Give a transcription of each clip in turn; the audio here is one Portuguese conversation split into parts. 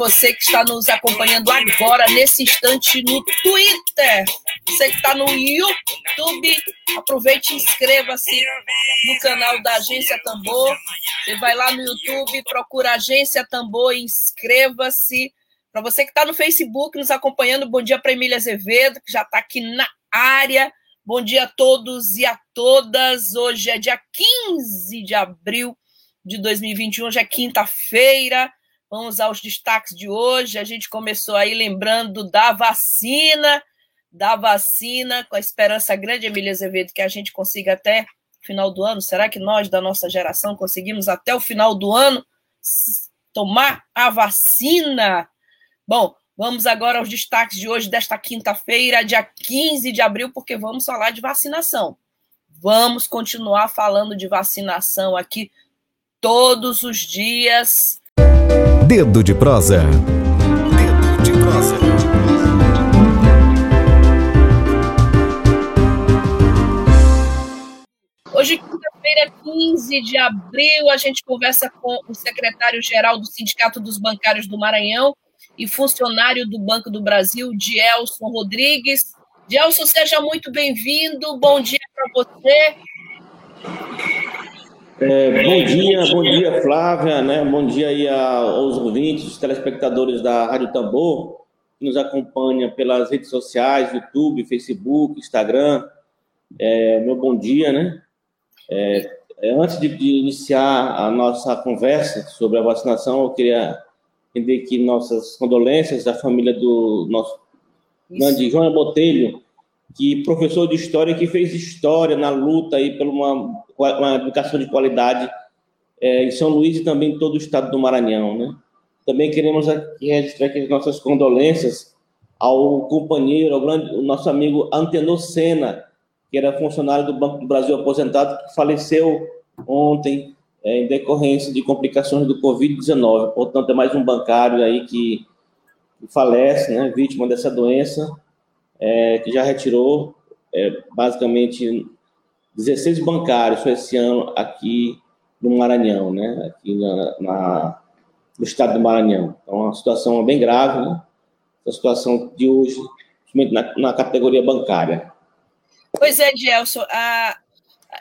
Você que está nos acompanhando agora, nesse instante, no Twitter. Você que está no YouTube, aproveite e inscreva-se no canal da Agência Tambor. Você vai lá no YouTube, procura Agência Tambor e inscreva-se. Para você que está no Facebook nos acompanhando, bom dia para Emília Azevedo, que já está aqui na área. Bom dia a todos e a todas. Hoje é dia 15 de abril de 2021, hoje é quinta-feira. Vamos aos destaques de hoje. A gente começou aí lembrando da vacina, da vacina, com a esperança grande, Emília Azevedo, que a gente consiga até o final do ano. Será que nós, da nossa geração, conseguimos até o final do ano tomar a vacina? Bom, vamos agora aos destaques de hoje, desta quinta-feira, dia 15 de abril, porque vamos falar de vacinação. Vamos continuar falando de vacinação aqui todos os dias Dedo de prosa. Dedo de prosa. Hoje, quinta-feira, 15 de abril, a gente conversa com o secretário-geral do Sindicato dos Bancários do Maranhão e funcionário do Banco do Brasil, Dielson Rodrigues. Dielson, seja muito bem-vindo. Bom dia para você. É, bom dia, bom dia, Flávia, né? Bom dia aí aos ouvintes, telespectadores da Rádio Tambor, que nos acompanha pelas redes sociais, YouTube, Facebook, Instagram. É, meu bom dia, né? É, é antes de, de, iniciar a nossa conversa sobre a vacinação, eu queria entender que nossas condolências da família do nosso grande João Botelho, que professor de história que fez história na luta aí por uma, uma educação de qualidade é, em São Luís e também em todo o estado do Maranhão, né? Também queremos aqui registrar aqui as nossas condolências ao companheiro, ao grande, o nosso amigo Antenor Sena, que era funcionário do Banco do Brasil aposentado, que faleceu ontem é, em decorrência de complicações do Covid-19. Portanto, é mais um bancário aí que, falece, né, vítima dessa doença é, que já retirou é, basicamente 16 bancários esse ano aqui no Maranhão, né? aqui na, na, no estado do Maranhão. Então, é uma situação bem grave, né? a situação de hoje, na, na categoria bancária. Pois é, Gelson, a,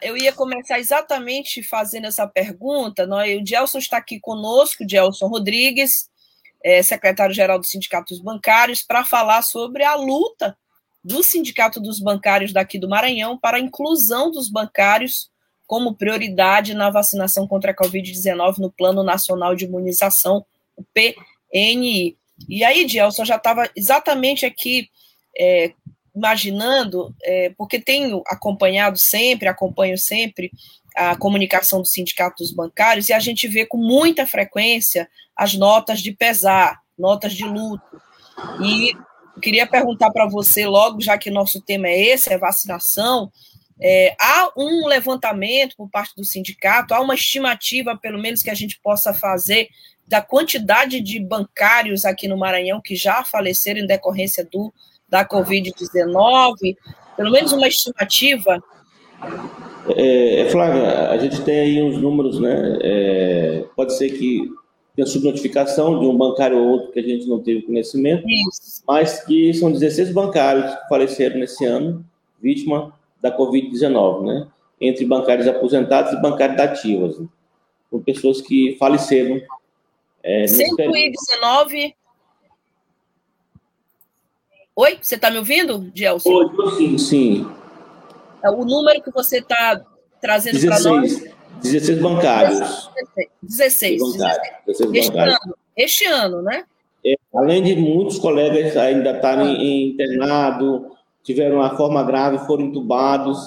eu ia começar exatamente fazendo essa pergunta. Nós, o Gelson está aqui conosco, Gelson Rodrigues, é, secretário-geral do Sindicato dos Bancários, para falar sobre a luta do Sindicato dos Bancários daqui do Maranhão para a inclusão dos bancários como prioridade na vacinação contra a Covid-19 no Plano Nacional de Imunização, o PNI. E aí, Gelson, já estava exatamente aqui é, imaginando, é, porque tenho acompanhado sempre, acompanho sempre a comunicação do Sindicato dos Bancários, e a gente vê com muita frequência as notas de pesar, notas de luto. E eu queria perguntar para você logo, já que nosso tema é esse, é vacinação. É, há um levantamento por parte do sindicato, há uma estimativa, pelo menos, que a gente possa fazer da quantidade de bancários aqui no Maranhão que já faleceram em decorrência do, da Covid-19? Pelo menos uma estimativa? É, Flávia, a gente tem aí uns números, né? É, pode ser que tem subnotificação de um bancário ou outro que a gente não teve conhecimento, Isso. mas que são 16 bancários que faleceram nesse ano, vítima da Covid-19, né? Entre bancários aposentados e bancários ativos, né? com pessoas que faleceram. É, 119. Oi, você está me ouvindo, Gelson? Oi, sim, sim. É o número que você está trazendo para nós 16 bancários. 16. 16, 16 este, bancários. Ano, este ano, né? É, além de muitos colegas ainda estarem ah. internado, tiveram uma forma grave, foram entubados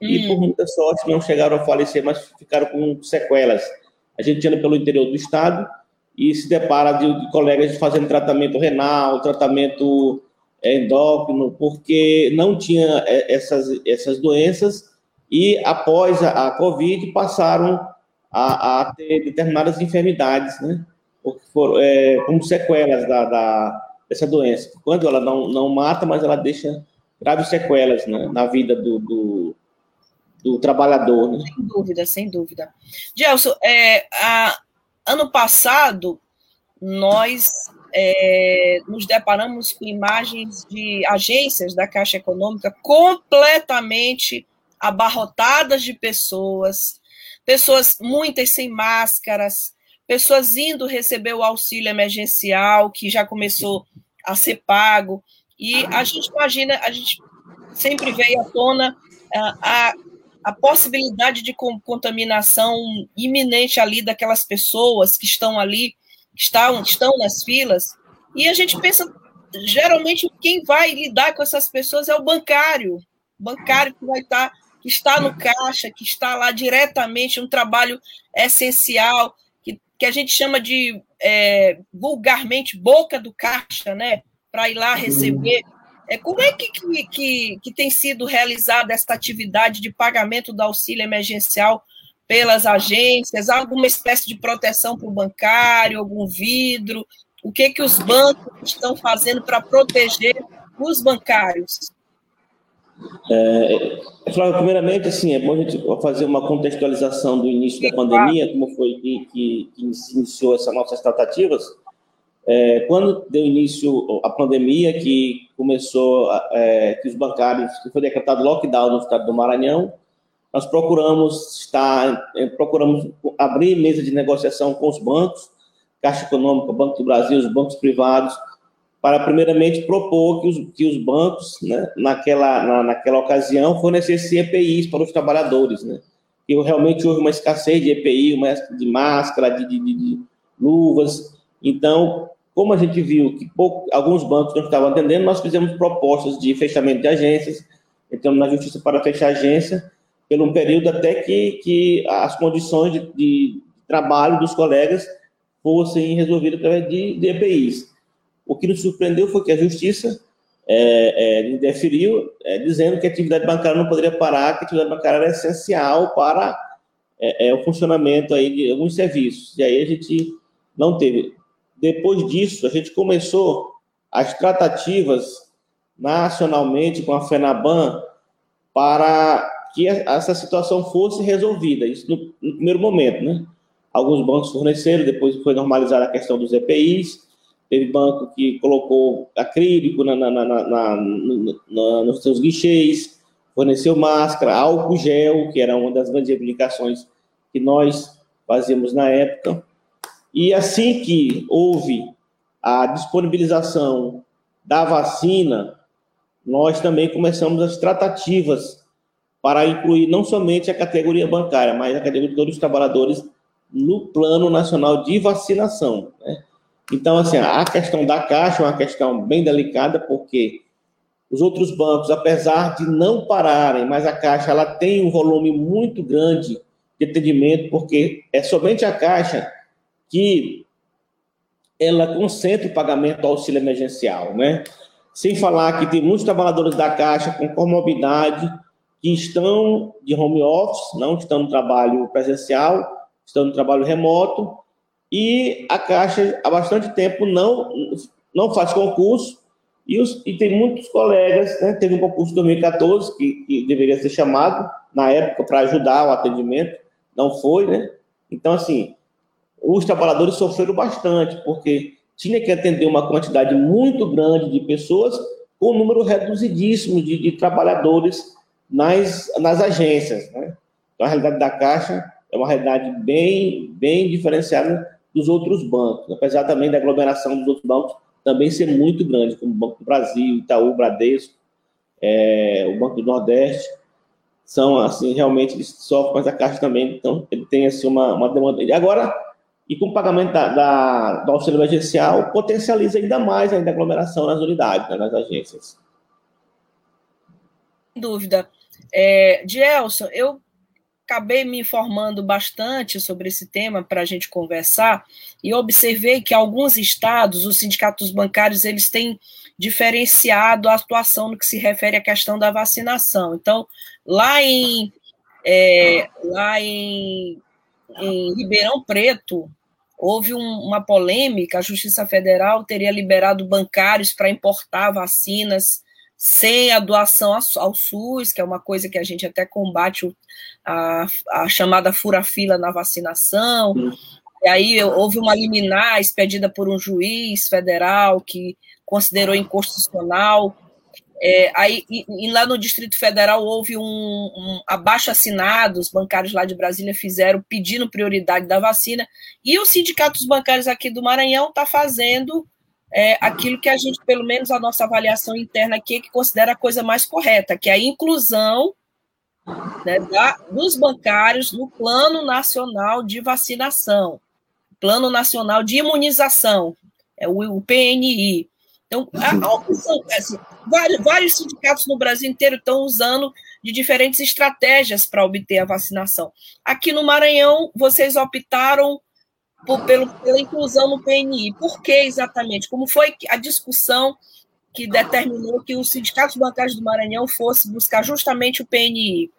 hum. e, por muita sorte, não chegaram a falecer, mas ficaram com sequelas. A gente anda pelo interior do estado e se depara de, de colegas fazendo tratamento renal, tratamento endócrino, porque não tinha é, essas, essas doenças e após a, a Covid passaram a, a, ter determinadas enfermidades, né? For, é, como sequelas da, da, dessa doença. Quando ela não, não mata, mas ela deixa graves sequelas né, na vida do, do, do, trabalhador. Né? Sem dúvida, sem dúvida. Gelson, é, a, ano passado nós é, nos deparamos com imagens de agências da Caixa Econômica completamente abarrotadas de pessoas, pessoas muitas sem máscaras, pessoas indo receber o auxílio emergencial que já começou a ser pago. E a gente imagina, a gente sempre veio à tona a, a, a possibilidade de contaminação iminente ali daquelas pessoas que estão ali estão, estão nas filas, e a gente pensa, geralmente, quem vai lidar com essas pessoas é o bancário, o bancário que vai estar, que está no caixa, que está lá diretamente, um trabalho essencial, que, que a gente chama de, é, vulgarmente, boca do caixa, né, para ir lá receber. É, como é que, que, que, que tem sido realizada esta atividade de pagamento do auxílio emergencial pelas agências, alguma espécie de proteção para o bancário, algum vidro, o que que os bancos estão fazendo para proteger os bancários? É, Flávio, primeiramente, assim, é bom a gente fazer uma contextualização do início da pandemia, como foi que, que, que iniciou essas nossas tratativas. É, quando deu início a pandemia, que começou, é, que os bancários, que foi decretado lockdown no estado do Maranhão, nós procuramos estar, eh, procuramos abrir mesa de negociação com os bancos, Caixa Econômica, Banco do Brasil, os bancos privados, para primeiramente propor que os, que os bancos, né, naquela, na, naquela ocasião, fornecessem EPIs para os trabalhadores, né? E realmente houve uma escassez de EPI, uma de máscara, de, de, de luvas. Então, como a gente viu que pouco, alguns bancos não estavam atendendo, nós fizemos propostas de fechamento de agências, entramos na justiça para fechar agência, por um período até que, que as condições de, de trabalho dos colegas fossem resolvidas através de, de EPIs. O que nos surpreendeu foi que a Justiça é, é, indeferiu, é, dizendo que a atividade bancária não poderia parar, que a atividade bancária era essencial para é, é, o funcionamento aí de alguns serviços. E aí a gente não teve. Depois disso, a gente começou as tratativas nacionalmente com a FENABAN para que essa situação fosse resolvida, isso no, no primeiro momento, né? Alguns bancos forneceram, depois foi normalizada a questão dos EPIs, teve banco que colocou acrílico na, na, na, nos seus guichês, forneceu máscara, álcool gel, que era uma das grandes reivindicações que nós fazíamos na época. E assim que houve a disponibilização da vacina, nós também começamos as tratativas para incluir não somente a categoria bancária, mas a categoria de todos os trabalhadores no Plano Nacional de Vacinação. Né? Então, assim, a questão da Caixa é uma questão bem delicada, porque os outros bancos, apesar de não pararem, mas a Caixa ela tem um volume muito grande de atendimento, porque é somente a Caixa que ela concentra o pagamento do auxílio emergencial, né? Sem falar que tem muitos trabalhadores da Caixa com comorbidade, que estão de home office, não estão no trabalho presencial, estão no trabalho remoto, e a Caixa há bastante tempo não, não faz concurso, e, os, e tem muitos colegas, né, teve um concurso em 2014 que, que deveria ser chamado, na época, para ajudar o atendimento, não foi, né? Então, assim, os trabalhadores sofreram bastante, porque tinha que atender uma quantidade muito grande de pessoas com um número reduzidíssimo de, de trabalhadores nas, nas agências. Né? Então, a realidade da Caixa é uma realidade bem, bem diferenciada dos outros bancos, apesar também da aglomeração dos outros bancos também ser muito grande, como o Banco do Brasil, Itaú, Bradesco, é, o Banco do Nordeste, são, assim, realmente eles sofrem, mas a Caixa também, então, ele tem, assim, uma, uma demanda. E agora, e com o pagamento da, da, do auxílio emergencial, potencializa ainda mais ainda a aglomeração nas unidades, né, nas agências. Sem dúvida. É, Gelson, eu acabei me informando bastante sobre esse tema para a gente conversar e observei que alguns estados, os sindicatos bancários, eles têm diferenciado a atuação no que se refere à questão da vacinação. Então, lá em, é, lá em, em Ribeirão Preto, houve um, uma polêmica, a Justiça Federal teria liberado bancários para importar vacinas sem a doação ao SUS, que é uma coisa que a gente até combate a, a chamada fura-fila na vacinação. E aí houve uma liminar expedida por um juiz federal que considerou inconstitucional. É, aí, e, e, lá no Distrito Federal houve um, um abaixo assinado, os bancários lá de Brasília fizeram pedindo prioridade da vacina, e os sindicatos bancários aqui do Maranhão está fazendo é, aquilo que a gente, pelo menos a nossa avaliação interna aqui, que considera a coisa mais correta, que é a inclusão né, da, dos bancários no Plano Nacional de Vacinação, Plano Nacional de Imunização, é o, o PNI. Então, a opção, assim, vários, vários sindicatos no Brasil inteiro estão usando de diferentes estratégias para obter a vacinação. Aqui no Maranhão, vocês optaram por, pelo, pela inclusão no PNI. Por que exatamente? Como foi a discussão que determinou que os sindicatos bancários do Maranhão fosse buscar justamente o PNI?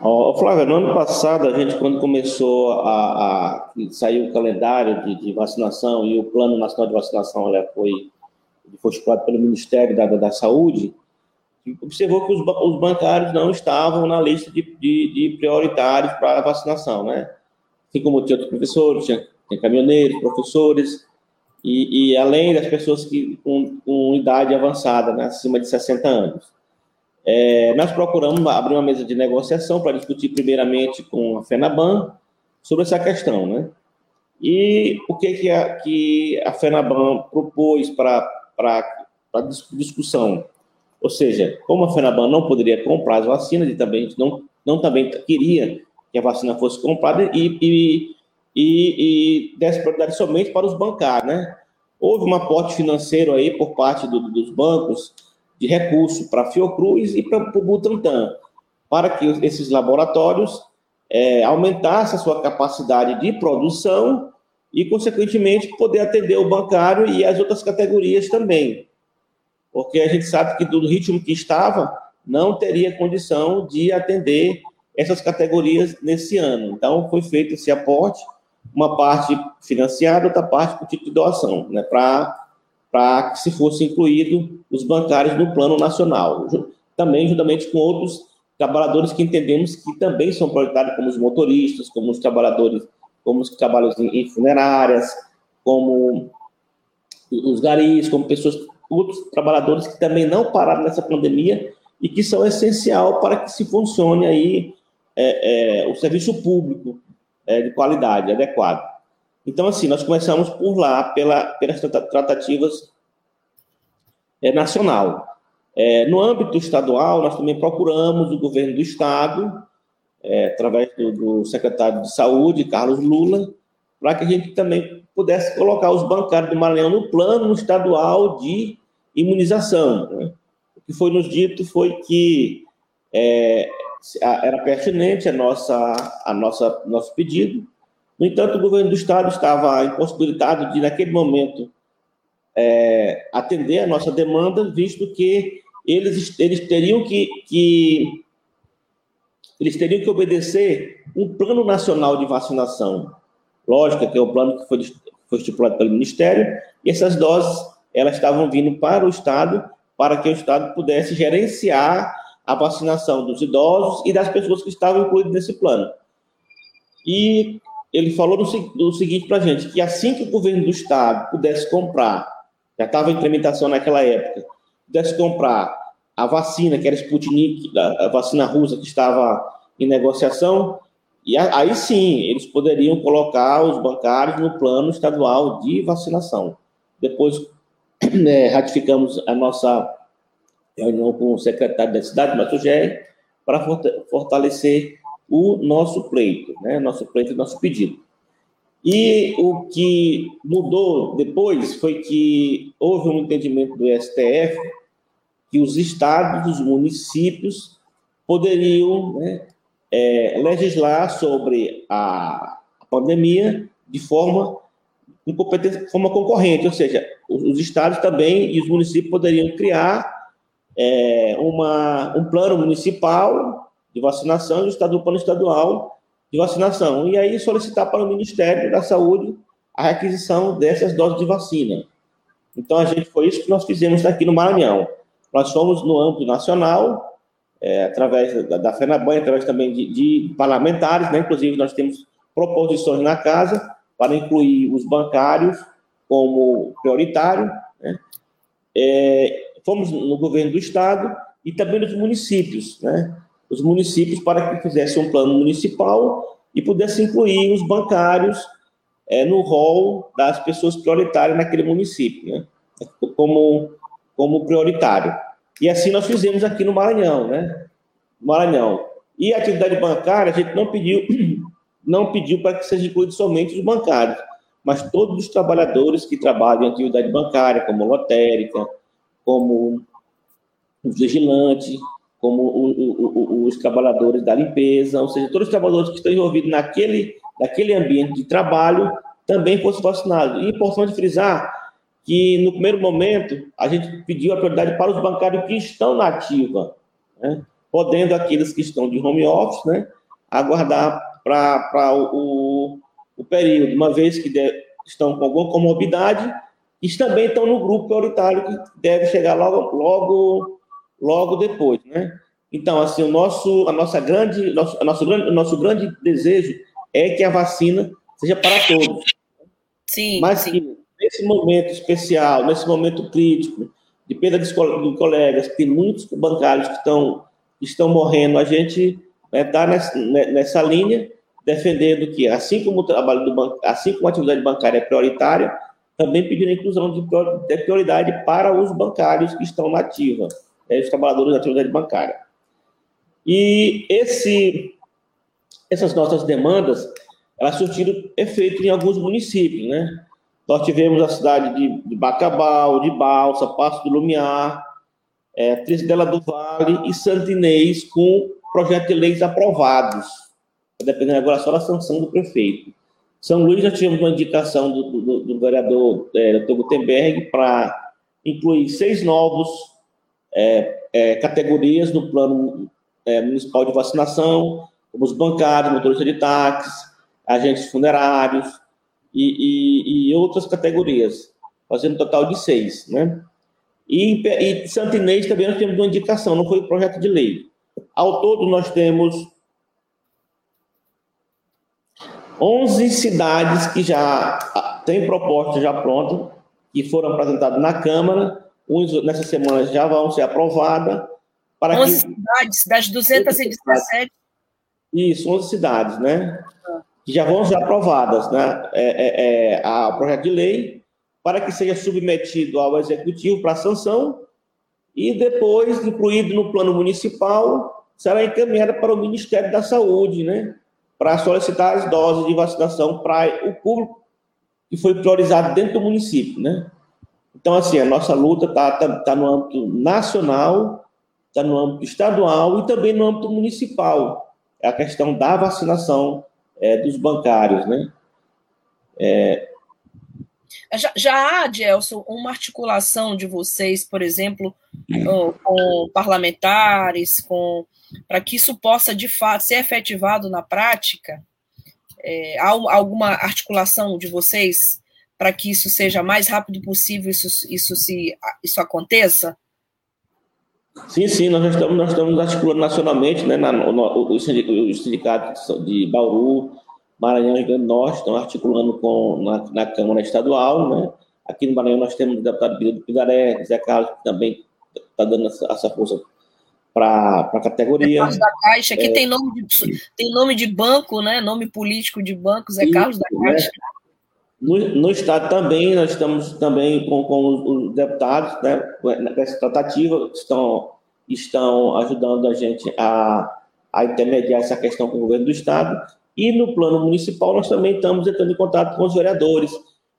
Oh, Flávia, no ano passado, a gente, quando começou a, a sair o calendário de, de, vacinação e o Plano Nacional de Vacinação ela foi, foi pelo Ministério da, da Saúde, observou que os, os bancários não estavam na lista de, de, de prioritários para a vacinação, né? Assim como tinha outros professores, tinha, tinha caminhoneiros, professores, e, e, além das pessoas que com, com idade avançada, né, acima de 60 anos. É, nós procuramos abrir uma mesa de negociação para discutir primeiramente com a FENABAN sobre essa questão, né? E o que, que, a, que a FENABAN propôs para discussão? Ou seja, como a FENABAN não poderia comprar as vacinas e também não, não também queria que a vacina fosse comprada e, e, e, e desse prioridade somente para os bancários, né? Houve um aporte financeiro aí por parte do, dos bancos de recurso para a Fiocruz e para o Butantan, para que esses laboratórios é, aumentassem a sua capacidade de produção e, consequentemente, poder atender o bancário e as outras categorias também. Porque a gente sabe que, do ritmo que estava, não teria condição de atender essas categorias nesse ano. Então, foi feito esse aporte, uma parte financiada, outra parte por título de doação, né, para que se fosse incluído os bancários no plano nacional. Também, juntamente com outros trabalhadores que entendemos que também são prioritários, como os motoristas, como os trabalhadores, como os que trabalham em funerárias, como os garis, como pessoas, outros trabalhadores que também não pararam nessa pandemia e que são essencial para que se funcione aí é, é, o serviço público é, de qualidade, adequado. Então, assim, nós começamos por lá, pela, pelas tratativas é, nacional. É, no âmbito estadual, nós também procuramos o governo do Estado, é, através do, do, secretário de Saúde, Carlos Lula, para que a gente também pudesse colocar os bancários do Maranhão no plano estadual de imunização. Né? O que foi nos dito foi que é, era pertinente a nossa, a nossa nosso pedido. No entanto, o governo do estado estava impossibilitado de, naquele momento, é, atender a nossa demanda, visto que eles, eles teriam que, que eles teriam que obedecer um plano nacional de vacinação. Lógico que é o plano que foi, foi estipulado pelo Ministério, e essas doses elas estavam vindo para o Estado, para que o Estado pudesse gerenciar a vacinação dos idosos e das pessoas que estavam incluídas nesse plano. E ele falou no, seguinte para a gente, que assim que o governo do estado pudesse comprar, já estava em tramitação naquela época, pudesse comprar a vacina, que era Sputnik, a vacina russa que estava em negociação, e aí sim, eles poderiam colocar os bancários no plano estadual de vacinação. Depois, né, ratificamos a nossa reunião com o secretário da cidade, Márcio para fortalecer o nosso pleito, né? nosso pleito, nosso pedido. E o que mudou depois foi que houve um entendimento do STF que os estados, os municípios poderiam né, é, legislar sobre a pandemia de forma, de forma concorrente, ou seja, os, estados também e os municípios poderiam criar é, uma, um plano municipal de vacinação e o estado do plano estadual de vacinação, e aí solicitar para o Ministério da Saúde a requisição dessas doses de vacina. Então, a gente foi isso que nós fizemos aqui no Maranhão. Nós fomos no âmbito nacional, é, através da, da FENABAN, através também de, de parlamentares, né? inclusive nós temos proposições na casa para incluir os bancários como prioritário. Né? É, fomos no governo do estado e também nos municípios, né? os municípios para que fizessem um plano municipal e pudesse incluir os bancários é, no rol das pessoas prioritárias naquele município, né? como, como prioritário. E assim nós fizemos aqui no Maranhão, né? Maranhão. E a atividade bancária, a gente não pediu, não pediu para que seja incluído somente os bancários, mas todos os trabalhadores que trabalham em atividade bancária, como lotérica, como os vigilantes, como o, o, o, os trabalhadores da limpeza, ou seja, todos os trabalhadores que estão envolvidos naquele, naquele ambiente de trabalho também fossem vacinados. E é importante frisar que, no primeiro momento, a gente pediu a prioridade para os bancários que estão na ativa, né? podendo aqueles que estão de home office né, aguardar para o, o período, uma vez que de, estão com alguma comorbidade, e também estão no grupo prioritário que deve chegar logo, logo, logo depois, né? Então, assim, o nosso, a nossa grande, nosso, a nosso grande, o nosso grande desejo é que a vacina seja para todos. Sim. Mas sim. que nesse momento especial, nesse momento crítico, de perda de colegas, tem muitos bancários que estão, estão morrendo, a gente está né, nessa, né, nessa linha, defendendo que, assim como o trabalho do banco, assim como a atividade bancária é prioritária, também pedindo a inclusão de prioridade para os bancários que estão na ativa, né, os trabalhadores da atividade bancária. E esse, essas nossas demandas, elas surtiram efeito em alguns municípios, né? Nós tivemos a cidade de, de Bacabal, de Balsa, Passo do Lumiar, é, Trisdela do Vale e Santinês com projetos de leis aprovados, dependendo agora só da sanção do prefeito. São Luís já tivemos uma indicação do, do, do vereador é. Gutenberg para incluir seis novos é, é, categorias no plano é, municipal de vacinação, como os bancários, motoristas de táxi, agentes funerários, e, e, e outras categorias, fazendo um total de seis, né? E, e Santinês também nós temos uma indicação, não foi projeto de lei. Ao todo, nós temos 11 cidades que já têm propostas já prontas, que foram apresentadas na Câmara, uns nessa semana já vão ser aprovadas. Para 11 que... cidades, das 217? Isso, 11 cidades, né? Ah que já vão ser aprovadas né, é, é, é, a projeto de lei para que seja submetido ao executivo para sanção e depois incluído no plano municipal será encaminhada para o Ministério da Saúde, né, para solicitar as doses de vacinação para o público que foi priorizado dentro do município, né? Então, assim, a nossa luta está tá, tá no âmbito nacional, está no âmbito estadual e também no âmbito municipal. É a questão da vacinação é, dos bancários, né? É... Já, já há, Gelson, uma articulação de vocês, por exemplo, com parlamentares, com para que isso possa, de fato, ser efetivado na prática? É, há alguma articulação de vocês para que isso seja mais rápido possível, isso, isso, se, isso aconteça? Sim, sim, nós estamos, nós estamos articulando nacionalmente, né, na, no, os sindicatos de Bauru, Maranhão e Rio Grande do Norte estão articulando com, na, na, Câmara Estadual, né, aqui no Maranhão nós temos o deputado Pedro Pigaré, Zé Carlos, que também está dando essa, essa força para a categoria. Carlos da Caixa, aqui é, tem, nome de, tem nome de banco, né, nome político de banco, Zé Carlos da Caixa. Né, no, no, Estado também, nós estamos também com, com os deputados, né, nessa tratativa, estão, estão ajudando a gente a, a intermediar essa questão com o governo do Estado. E no plano municipal, nós também estamos entrando em contato com os vereadores.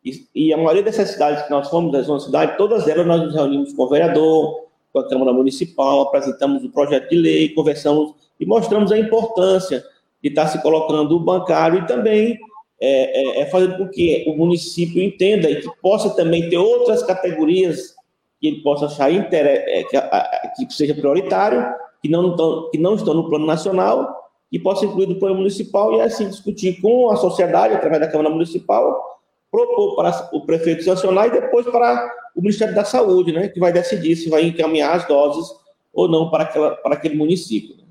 E, e a maioria dessas cidades que nós fomos, das 11 cidades, todas elas nós nos reunimos com o vereador, com a Câmara Municipal, apresentamos o projeto de lei, conversamos e mostramos a importância de estar se colocando o bancário e também é, é, é com que o município entenda e que possa também ter outras categorias que ele possa achar inter... É, que, que, seja prioritário, que não, estão, que não estão no plano nacional, e possa incluir no plano municipal e assim discutir com a sociedade, através da Câmara Municipal, propor para o prefeito sancionar e depois para o Ministério da Saúde, né, que vai decidir se vai encaminhar as doses ou não para, aquela, para aquele município. Né.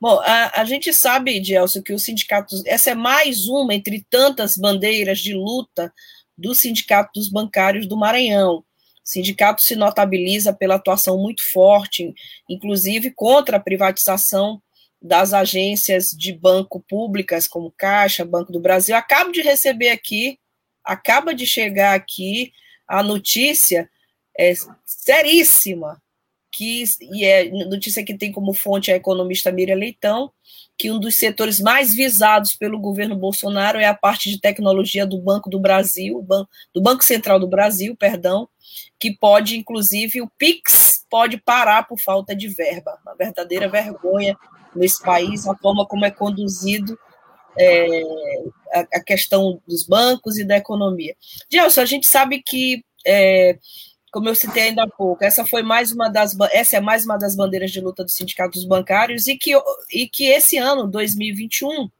Bom, a, a gente sabe, Gelson, que o sindicato, essa é mais uma entre tantas bandeiras de luta do Sindicato dos Bancários do Maranhão. O sindicato se notabiliza pela atuação muito forte, inclusive contra a privatização das agências de banco públicas, como Caixa, Banco do Brasil. Acabo de receber aqui, acaba de chegar aqui a notícia é, seríssima que e é notícia que tem como fonte a economista Miriam Leitão, que um dos setores mais visados pelo governo Bolsonaro é a parte de tecnologia do Banco do Brasil, do Banco Central do Brasil, perdão, que pode, inclusive, o PIX pode parar por falta de verba. Uma verdadeira vergonha nesse país, a forma como é conduzido é, a, a, questão dos bancos e da economia. Gelson, a gente sabe que é, como eu citei ainda há pouco, essa foi mais uma das essa é mais uma das bandeiras de luta dos sindicatos bancários e que, e que esse ano, 2021,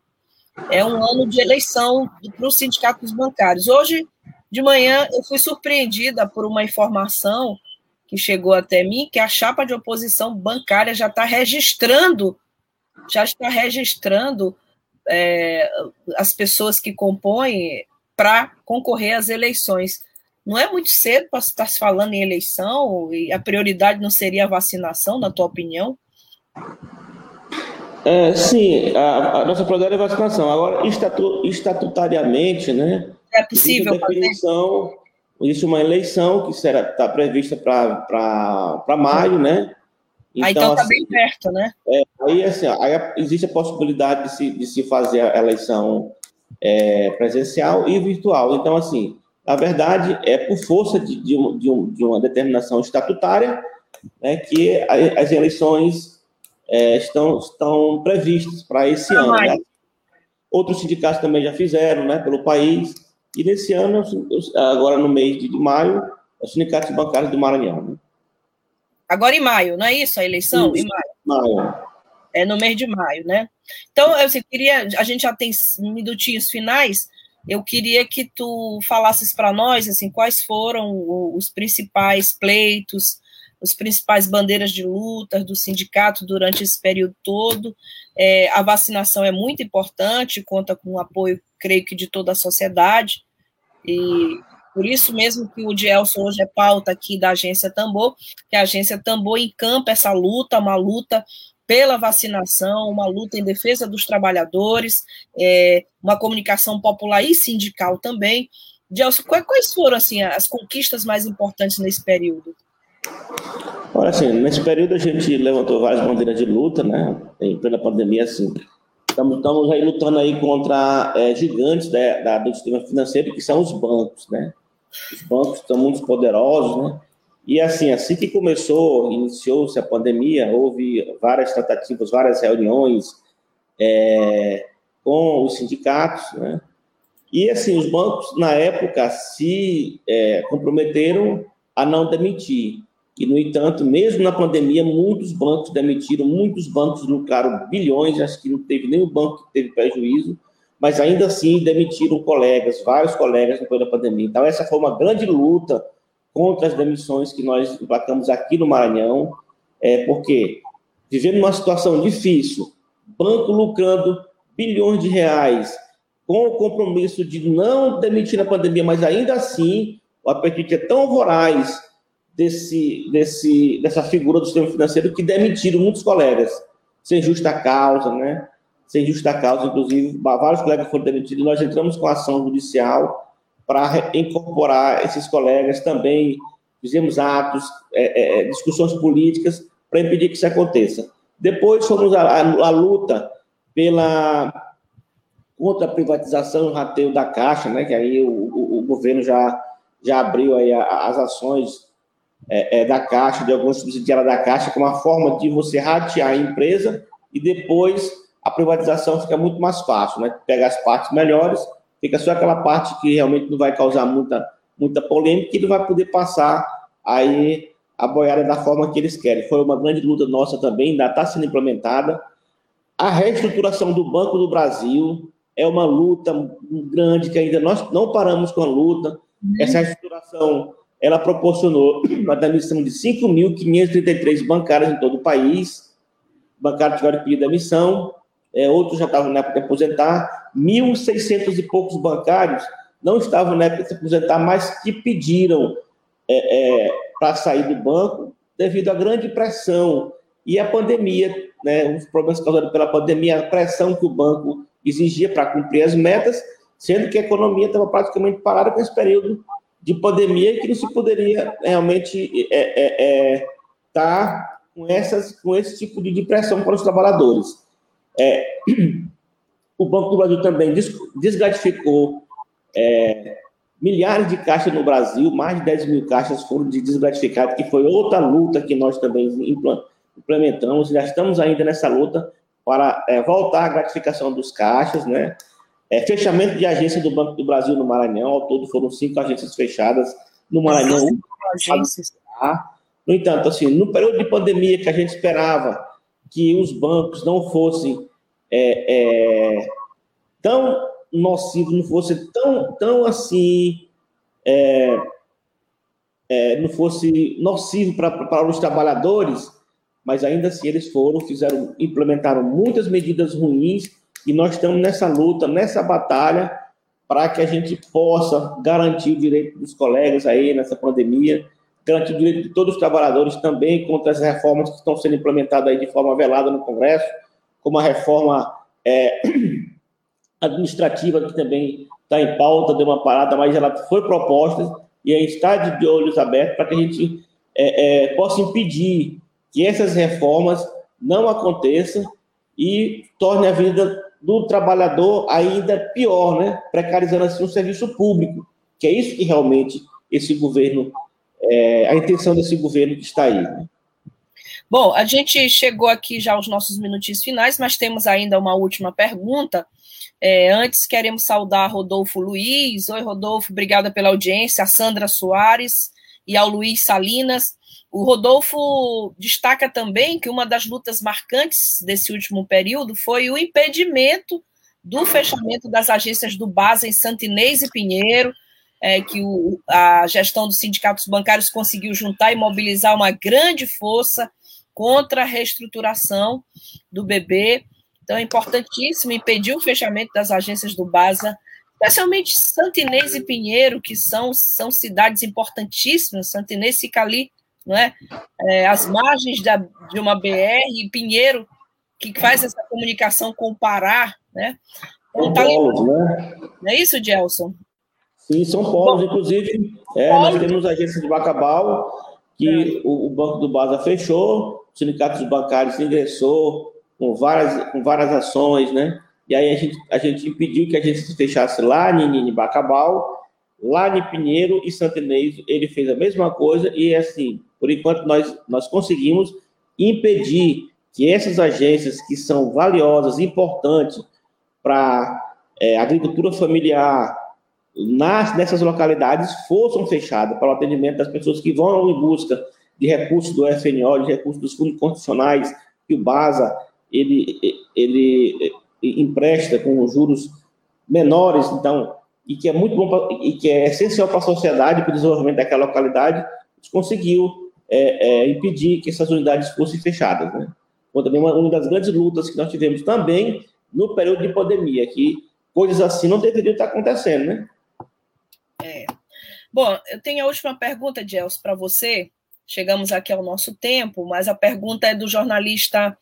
é um ano de eleição para os sindicatos bancários. Hoje de manhã eu fui surpreendida por uma informação que chegou até mim que a chapa de oposição bancária já está registrando, já está registrando é, as pessoas que compõem para concorrer às eleições. Não é muito cedo para estar se falando em eleição e a prioridade não seria a vacinação, na tua opinião? É, sim, a, a nossa prioridade é a vacinação. Agora, estatu, estatutariamente, né? É possível existe definição, existe uma eleição que será está prevista para maio, né? Então, ah, então está assim, bem perto, né? É, aí, assim, aí existe a possibilidade de se, de se fazer a eleição é, presencial e virtual. Então, assim, na verdade, é por força de, de, um, de, um, uma determinação estatutária né, que as eleições é, estão, estão previstas para esse ano. Né? Outros sindicatos também já fizeram né, pelo país, e nesse ano, agora no mês de maio, os sindicatos bancários do Maranhão. Né? Agora em maio, não é isso a eleição? Em maio. maio. É no mês de maio, né? Então, eu assim, queria, a gente já tem minutinhos finais, eu queria que tu falasses para nós assim quais foram os principais pleitos, as principais bandeiras de luta do sindicato durante esse período todo. É, a vacinação é muito importante, conta com o apoio, creio que, de toda a sociedade. E por isso mesmo que o Dielson hoje é pauta aqui da agência Tambor, que a agência Tambor encampa essa luta, uma luta pela vacinação, uma luta em defesa dos trabalhadores, é, uma comunicação popular e sindical também. Gelson, quais foram assim, as conquistas mais importantes nesse período? Olha, assim, nesse período a gente levantou várias bandeiras de luta, né? Em plena pandemia, assim. Estamos, estamos aí lutando aí contra é, gigantes da, da, do sistema financeiro, que são os bancos, né? Os bancos estão muito poderosos, né? E assim, assim que começou, iniciou-se a pandemia, houve várias tratativas, várias reuniões é, com os sindicatos, né? E assim, os bancos na época se é, comprometeram a não demitir. E, no entanto, mesmo na pandemia, muitos bancos demitiram, muitos bancos lucraram bilhões, acho que não teve nenhum banco que teve prejuízo, mas ainda assim demitiram colegas, vários colegas depois da pandemia. Então, essa foi uma grande luta contra as demissões que nós emplacamos aqui no Maranhão, é, porque vivendo uma situação difícil, banco lucrando bilhões de reais, com o compromisso de não demitir na pandemia, mas ainda assim o apetite é tão voraz desse, desse, dessa figura do sistema financeiro que demitiram muitos colegas, sem justa causa, né? Sem justa causa, inclusive, vários colegas foram demitidos. Nós entramos com ação judicial para incorporar esses colegas também. Fizemos atos, é, é, discussões políticas para impedir que isso aconteça. Depois fomos à, luta pela contra a privatização e rateio da Caixa, né, que aí o, o, o governo já, já abriu aí as ações é, é, da Caixa, de alguns subsidiários da Caixa, como uma forma de você ratear a empresa e depois a privatização fica muito mais fácil, né? Pega as partes melhores, fica só aquela parte que realmente não vai causar muita, muita polêmica e não vai poder passar aí a boiada da forma que eles querem. Foi uma grande luta nossa também, ainda está sendo implementada. A reestruturação do Banco do Brasil é uma luta grande que ainda nós não paramos com a luta. Essa reestruturação ela proporcionou uma demissão de 5.533 bancários em todo o país. Bancários tiveram pedido demissão, é, outros já estavam na época de aposentar. 1.600 e poucos bancários não estavam na época de se aposentar, mas que pediram é, é, para sair do banco devido à grande pressão e à pandemia, né, os problemas causados pela pandemia, a pressão que o banco exigia para cumprir as metas, sendo que a economia estava praticamente parada com esse período de pandemia que não se poderia realmente é, é, é, tá com, essas, com esse tipo de pressão para os trabalhadores. É, o Banco do Brasil também desgratificou é, milhares de caixas no Brasil, mais de 10 mil caixas foram desgratificadas, que foi outra luta que nós também implementamos, já estamos ainda nessa luta para é, voltar à gratificação dos caixas, né? É, fechamento de agência do Banco do Brasil no Maranhão, ao todo foram cinco agências fechadas no Maranhão. Agências. No entanto, assim, no período de pandemia que a gente esperava que os bancos não fossem é, é, tão nocivo, não fosse tão, tão assim, é, é, não fosse nocivo para os trabalhadores, mas ainda assim eles foram, fizeram, implementaram muitas medidas ruins e nós estamos nessa luta, nessa batalha para que a gente possa garantir o direito dos colegas aí nessa pandemia, garantir o direito de todos os trabalhadores também contra as reformas que estão sendo implementadas aí de forma velada no Congresso, como a reforma é, administrativa, que também está em pauta, deu uma parada, mas ela foi proposta e a gente está de olhos abertos para que a gente é, é, possa impedir que essas reformas não aconteçam e torne a vida do trabalhador ainda pior, né? precarizando assim o serviço público, que é isso que realmente esse governo, é, a intenção desse governo que está aí. Né? Bom, a gente chegou aqui já aos nossos minutinhos finais, mas temos ainda uma última pergunta é, antes, queremos saudar Rodolfo Luiz. Oi, Rodolfo, obrigada pela audiência. A Sandra Soares e ao Luiz Salinas. O Rodolfo destaca também que uma das lutas marcantes desse último período foi o impedimento do fechamento das agências do BASA em Santinês e Pinheiro, é, que o, a gestão dos sindicatos bancários conseguiu juntar e mobilizar uma grande força contra a reestruturação do BB. Então, é importantíssimo impedir o fechamento das agências do BASA, especialmente Santinês e Pinheiro, que são, são cidades importantíssimas. Santinês fica ali, não é? as margens da, de uma BR, e Pinheiro, que faz essa comunicação com o Pará, né? Então, tá polos, né? Não é isso, Gelson? Sim, são polos. Inclusive, é, nós temos a agência de Bacabal, que é. o, o, Banco do Baza fechou, o Sindicato dos Bancários ingressou, com várias, com várias ações, né? E aí a gente, a gente impediu que a gente se fechasse lá em, Bacabal, lá em Pinheiro e Santinês, ele fez a mesma coisa e assim, por enquanto nós, nós conseguimos impedir que essas agências que são valiosas, importantes para é, agricultura familiar nas, nessas localidades fossem fechadas para o atendimento das pessoas que vão em busca de recursos do FNO, de recursos dos fundos constitucionais que o BASA ele, ele empresta com juros menores, então, e que é muito bom pra, e que é essencial para a sociedade, para o desenvolvimento daquela localidade, conseguiu é, é, impedir que essas unidades fossem fechadas. Né? Foi também uma, uma, das grandes lutas que nós tivemos também no período de pandemia, que coisas assim não deveriam estar acontecendo, né? É. Bom, eu tenho a última pergunta, Gels, para você. Chegamos aqui ao nosso tempo, mas a pergunta é do jornalista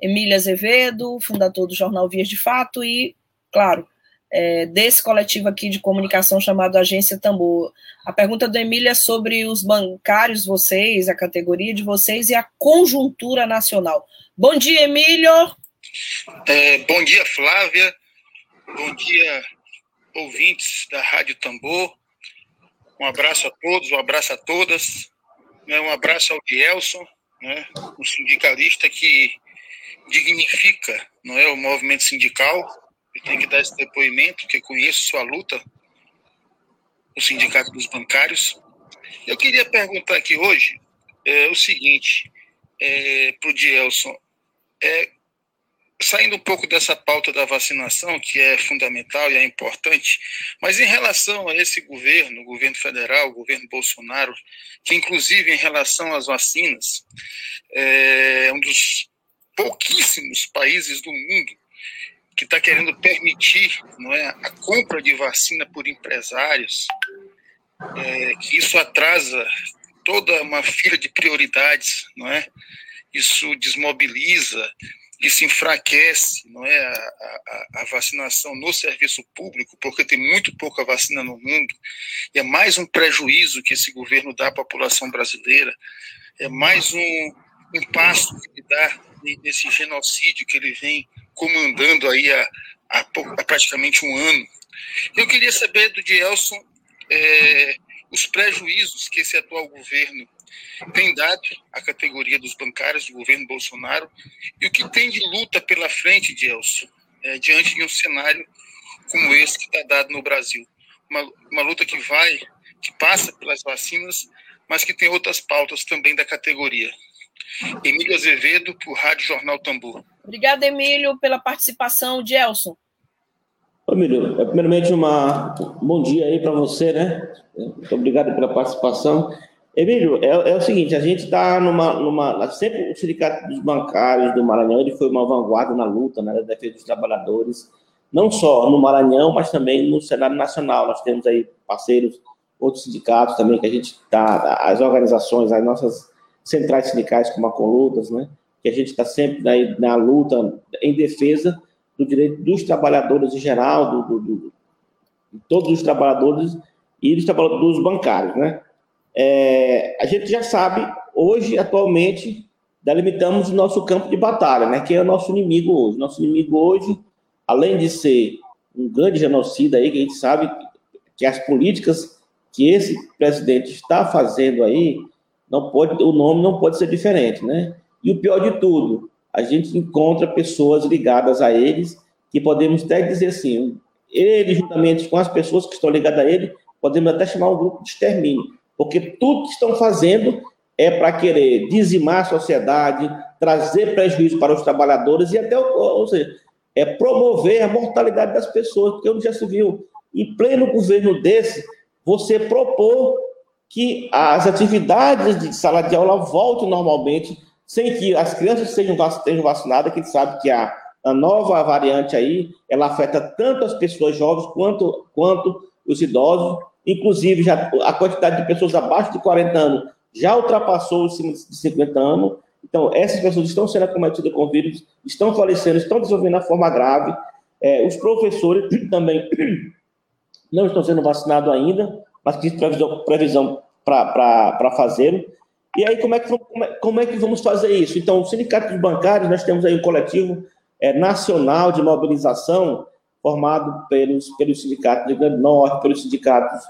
Emília Azevedo, fundador do jornal Vias de Fato, e, claro, é, desse coletivo aqui de comunicação chamado Agência Tambor. A pergunta do Emília é sobre os bancários, vocês, a categoria de vocês e a conjuntura nacional. Bom dia, Emílio! É, bom dia, Flávia. Bom dia, ouvintes da Rádio Tambor. Um abraço a todos, um abraço a todas. Né, um abraço ao Gelson, né, um sindicalista que dignifica não é, o movimento sindical. Eu tenho que dar esse depoimento, porque conheço sua luta, o Sindicato dos Bancários. Eu queria perguntar aqui hoje é, o seguinte é, para o Dielson. É, saindo um pouco dessa pauta da vacinação, que é fundamental e é importante, mas em relação a esse governo, o governo federal, o governo Bolsonaro, que inclusive em relação às vacinas, é um dos pouquíssimos países do mundo que está querendo permitir não é, a compra de vacina por empresários, é, que isso atrasa toda uma fila de prioridades, não é? Isso desmobiliza isso enfraquece não é, a, a, a, vacinação no serviço público, porque tem muito pouca vacina no mundo, e é mais um prejuízo que esse governo dá à população brasileira, é mais um, um passo que ele dá nesse genocídio que ele vem comandando aí há, há, há praticamente um ano. Eu queria saber do Dielson é, os prejuízos que esse atual governo tem dado à categoria dos bancários do governo Bolsonaro e o que tem de luta pela frente, Gelson, é, diante de um cenário como esse que está dado no Brasil. Uma, uma luta que vai, que passa pelas vacinas, mas que tem outras pautas também da categoria. Emílio Azevedo, por Rádio Jornal Tambor. Obrigada, Emílio, pela participação. Gelson. Emílio, é, primeiramente, uma, um bom dia aí para você, né? Muito obrigado pela participação. Emílio, é, é o seguinte, a gente está numa, numa. Sempre o Sindicato dos Bancários do Maranhão ele foi uma vanguarda na luta né, da defesa dos trabalhadores, não só no Maranhão, mas também no cenário nacional. Nós temos aí parceiros, outros sindicatos também, que a gente está, as organizações, as nossas centrais sindicais, como a Colutas, né? Que a gente está sempre aí na luta em defesa do direito dos trabalhadores em geral, do, do, do de todos os trabalhadores e dos bancários, né? É, a gente já sabe, hoje, atualmente, delimitamos o nosso campo de batalha, né? Que é o nosso inimigo hoje. Nosso inimigo hoje, além de ser um grande genocida aí, que a gente sabe que as políticas que esse presidente está fazendo aí, não pode, o nome não pode ser diferente, né? E o pior de tudo, a gente encontra pessoas ligadas a eles que podemos até dizer assim, ele juntamente com as pessoas que estão ligadas a ele, podemos até chamar um grupo de extermínio, porque tudo que estão fazendo é para querer dizimar a sociedade, trazer prejuízo para os trabalhadores e até, ou seja, é promover a mortalidade das pessoas, porque já se viu, em pleno governo desse, você propor que as atividades de sala de aula voltem normalmente, sem que as crianças sejam, vacinadas, que a gente sabe que a, a nova variante aí, ela afeta tanto as pessoas jovens quanto, quanto os idosos, Inclusive, já, a quantidade de pessoas abaixo de 40 anos já ultrapassou os de 50 anos. Então, essas pessoas estão sendo acometidas com vírus, estão falecendo, estão desenvolvendo a forma grave. É, os professores também não estão sendo vacinados ainda, mas que previsão, previsão para fazê-lo. E aí, como é, que, é, como é que vamos fazer isso? Então, o Sindicato dos Bancários, nós temos aí um coletivo é, nacional de mobilização formado pelos, pelos sindicatos de Grande Norte, pelos sindicatos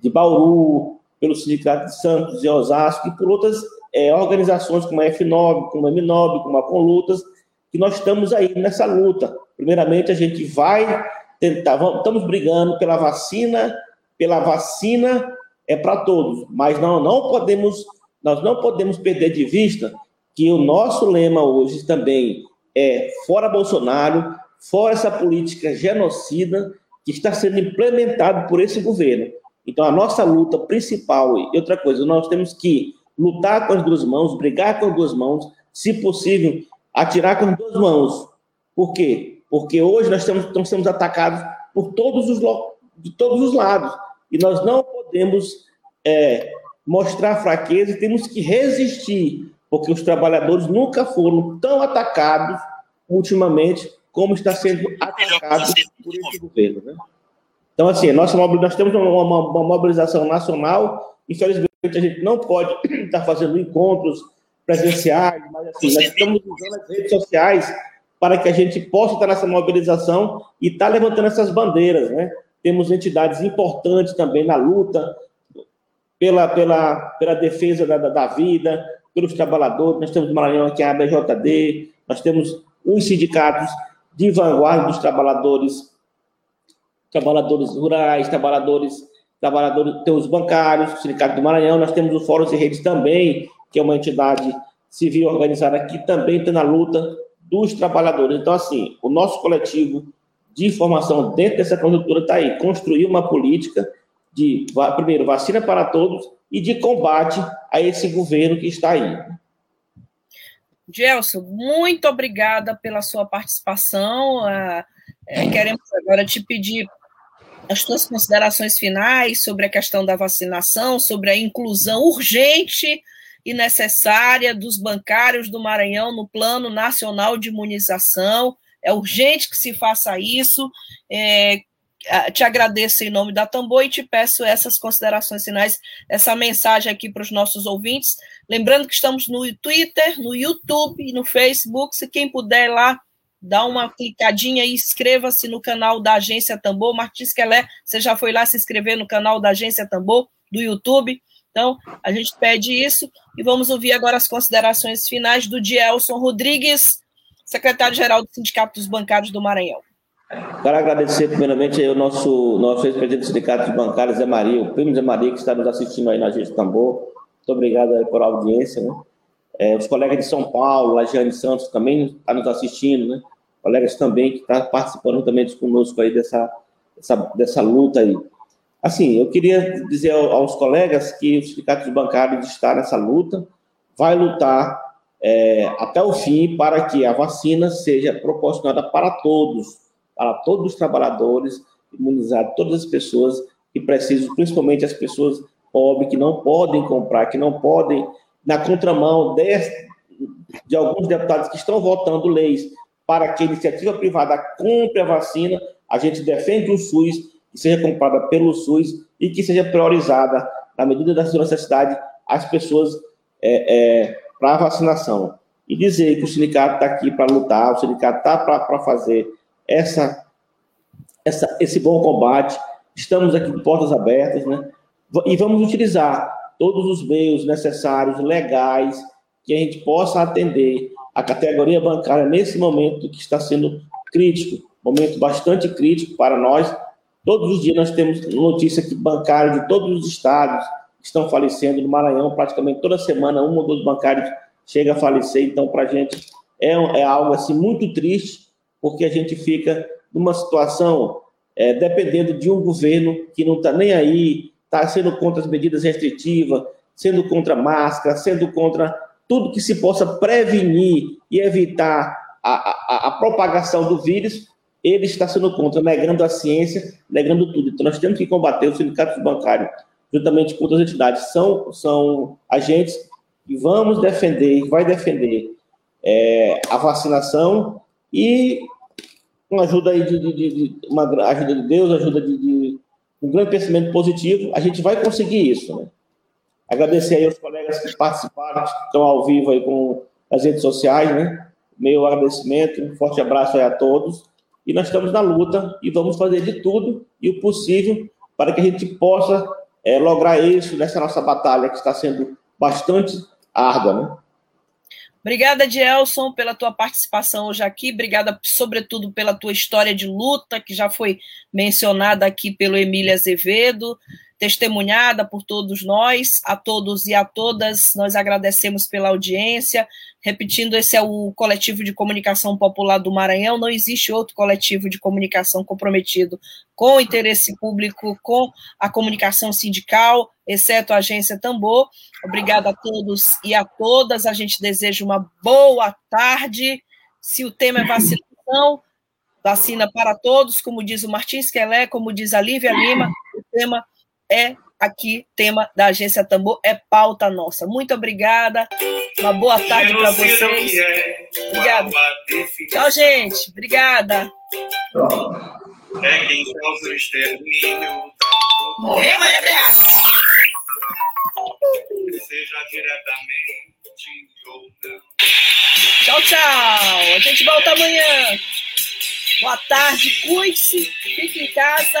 de Bauru, pelo sindicato de Santos e Osasco e por outras é, organizações como a F9, como a M9, como a Conlutas, que nós estamos aí nessa luta. Primeiramente, a gente vai tentar, vamos, estamos brigando pela vacina, pela vacina é para todos, mas não, não podemos, nós não podemos perder de vista que o nosso lema hoje também é fora Bolsonaro, fora essa política genocida que está sendo implementada por esse governo. Então, a nossa luta principal, e outra coisa, nós temos que lutar com as duas mãos, brigar com as duas mãos, se possível, atirar com as duas mãos. Por quê? Porque hoje nós estamos, estamos atacados por todos os, de todos os lados. E nós não podemos é, mostrar fraqueza e temos que resistir, porque os trabalhadores nunca foram tão atacados ultimamente como está sendo atacado por esse governo. Né? Então, assim, nossa, nós temos uma, uma, mobilização nacional, infelizmente a gente não pode estar fazendo encontros presenciais, mas assim, nós estamos usando as redes sociais para que a gente possa estar nessa mobilização e estar levantando essas bandeiras, né? Temos entidades importantes também na luta pela, pela, pela defesa da, da, vida, pelos trabalhadores. Nós temos no Maranhão aqui a ABJD, nós temos os sindicatos de vanguarda dos trabalhadores, trabalhadores rurais, trabalhadores, trabalhadores, tem os bancários, o Sindicato do Maranhão, nós temos o Fórum de Redes também, que é uma entidade civil organizada aqui, também está na luta dos trabalhadores. Então, assim, o nosso coletivo de formação dentro dessa conjuntura está aí, construir uma política de, primeiro, vacina para todos e de combate a esse governo que está aí. Gelson, muito obrigada pela sua participação. Ah, é, queremos agora te pedir as suas considerações finais sobre a questão da vacinação, sobre a inclusão urgente e necessária dos bancários do Maranhão no Plano Nacional de Imunização. É urgente que se faça isso. É, te agradeço em nome da Tambor e te peço essas considerações finais, essa mensagem aqui para os nossos ouvintes. Lembrando que estamos no Twitter, no YouTube, no Facebook. Se quem puder lá, dá uma clicadinha e inscreva-se no canal da Agência Tambor. Martins Kelé, você já foi lá se inscrever no canal da Agência Tambor, do YouTube. Então, a gente pede isso e vamos ouvir agora as considerações finais do Dielson Rodrigues, secretário-geral do Sindicato dos Bancários do Maranhão. Quero agradecer primeiramente ao nosso, nosso ex-presidente do Sindicato de Bancários, Zé Maria, o primo Zé Maria, que está nos assistindo aí na Agência Tambor. Muito obrigado por a audiência. Né? É, os colegas de São Paulo, a Jane Santos também está nos assistindo, né? Colegas também que estão tá participando também conosco aí dessa, dessa, dessa luta aí. Assim, eu queria dizer aos colegas que o Sindicato de Bancários está nessa luta, vai lutar é, até o fim para que a vacina seja proporcionada para todos, para todos os trabalhadores, imunizar todas as pessoas que precisam, principalmente as pessoas pobres que não podem comprar, que não podem, na contramão de, de alguns deputados que estão votando leis para que a iniciativa privada compre a vacina, a gente defende o SUS, que seja comprada pelo SUS e que seja priorizada, na medida da sua necessidade, as pessoas é, é, para a vacinação. E dizer que o sindicato está aqui para lutar, o sindicato está para fazer essa, essa, esse bom combate. Estamos aqui de portas abertas, né? E vamos utilizar todos os meios necessários, legais, que a gente possa atender a categoria bancária nesse momento que está sendo crítico, momento bastante crítico para nós. Todos os dias nós temos notícia que bancários de todos os estados estão falecendo. No Maranhão, praticamente toda semana, um ou dois bancários chega a falecer. Então, para a gente é, é algo assim muito triste porque a gente fica numa situação é, dependendo de um governo que não está nem aí, está sendo contra as medidas restritivas, sendo contra máscara, sendo contra tudo que se possa prevenir e evitar a, a, a propagação do vírus, ele está sendo contra, negando a ciência, negando tudo. Então, nós temos que combater os sindicatos bancários, juntamente com outras entidades. São, são agentes que vamos defender, vai defender é, a vacinação e com ajuda aí de, de, de, uma ajuda de Deus, ajuda de, de, um grande pensamento positivo, a gente vai conseguir isso, né? Agradecer aí aos colegas que participaram, que estão ao vivo aí com as redes sociais, né? Meu agradecimento, um forte abraço aí a todos. E nós estamos na luta e vamos fazer de tudo e o possível para que a gente possa é, lograr isso nessa nossa batalha que está sendo bastante árdua, né? Obrigada, Dielson, pela tua participação hoje aqui. Obrigada, sobretudo, pela tua história de luta, que já foi mencionada aqui pelo Emília Azevedo testemunhada por todos nós, a todos e a todas. Nós agradecemos pela audiência. Repetindo, esse é o coletivo de comunicação popular do Maranhão. Não existe outro coletivo de comunicação comprometido com o interesse público, com a comunicação sindical, exceto a agência Tambor. Obrigada a todos e a todas. A gente deseja uma boa tarde. Se o tema é vacinação, vacina para todos, como diz o Martins Quelé, como diz a Lívia Lima, o tema é aqui tema da Agência Tambor, é pauta nossa. Muito obrigada. Uma boa tarde para vocês. É obrigada. Tchau, gente. Obrigada. É quem causa o extermínio. Morremos Seja diretamente ou não. Tchau, tchau. A gente volta amanhã. Boa tarde. Cuide-se. Fique em casa.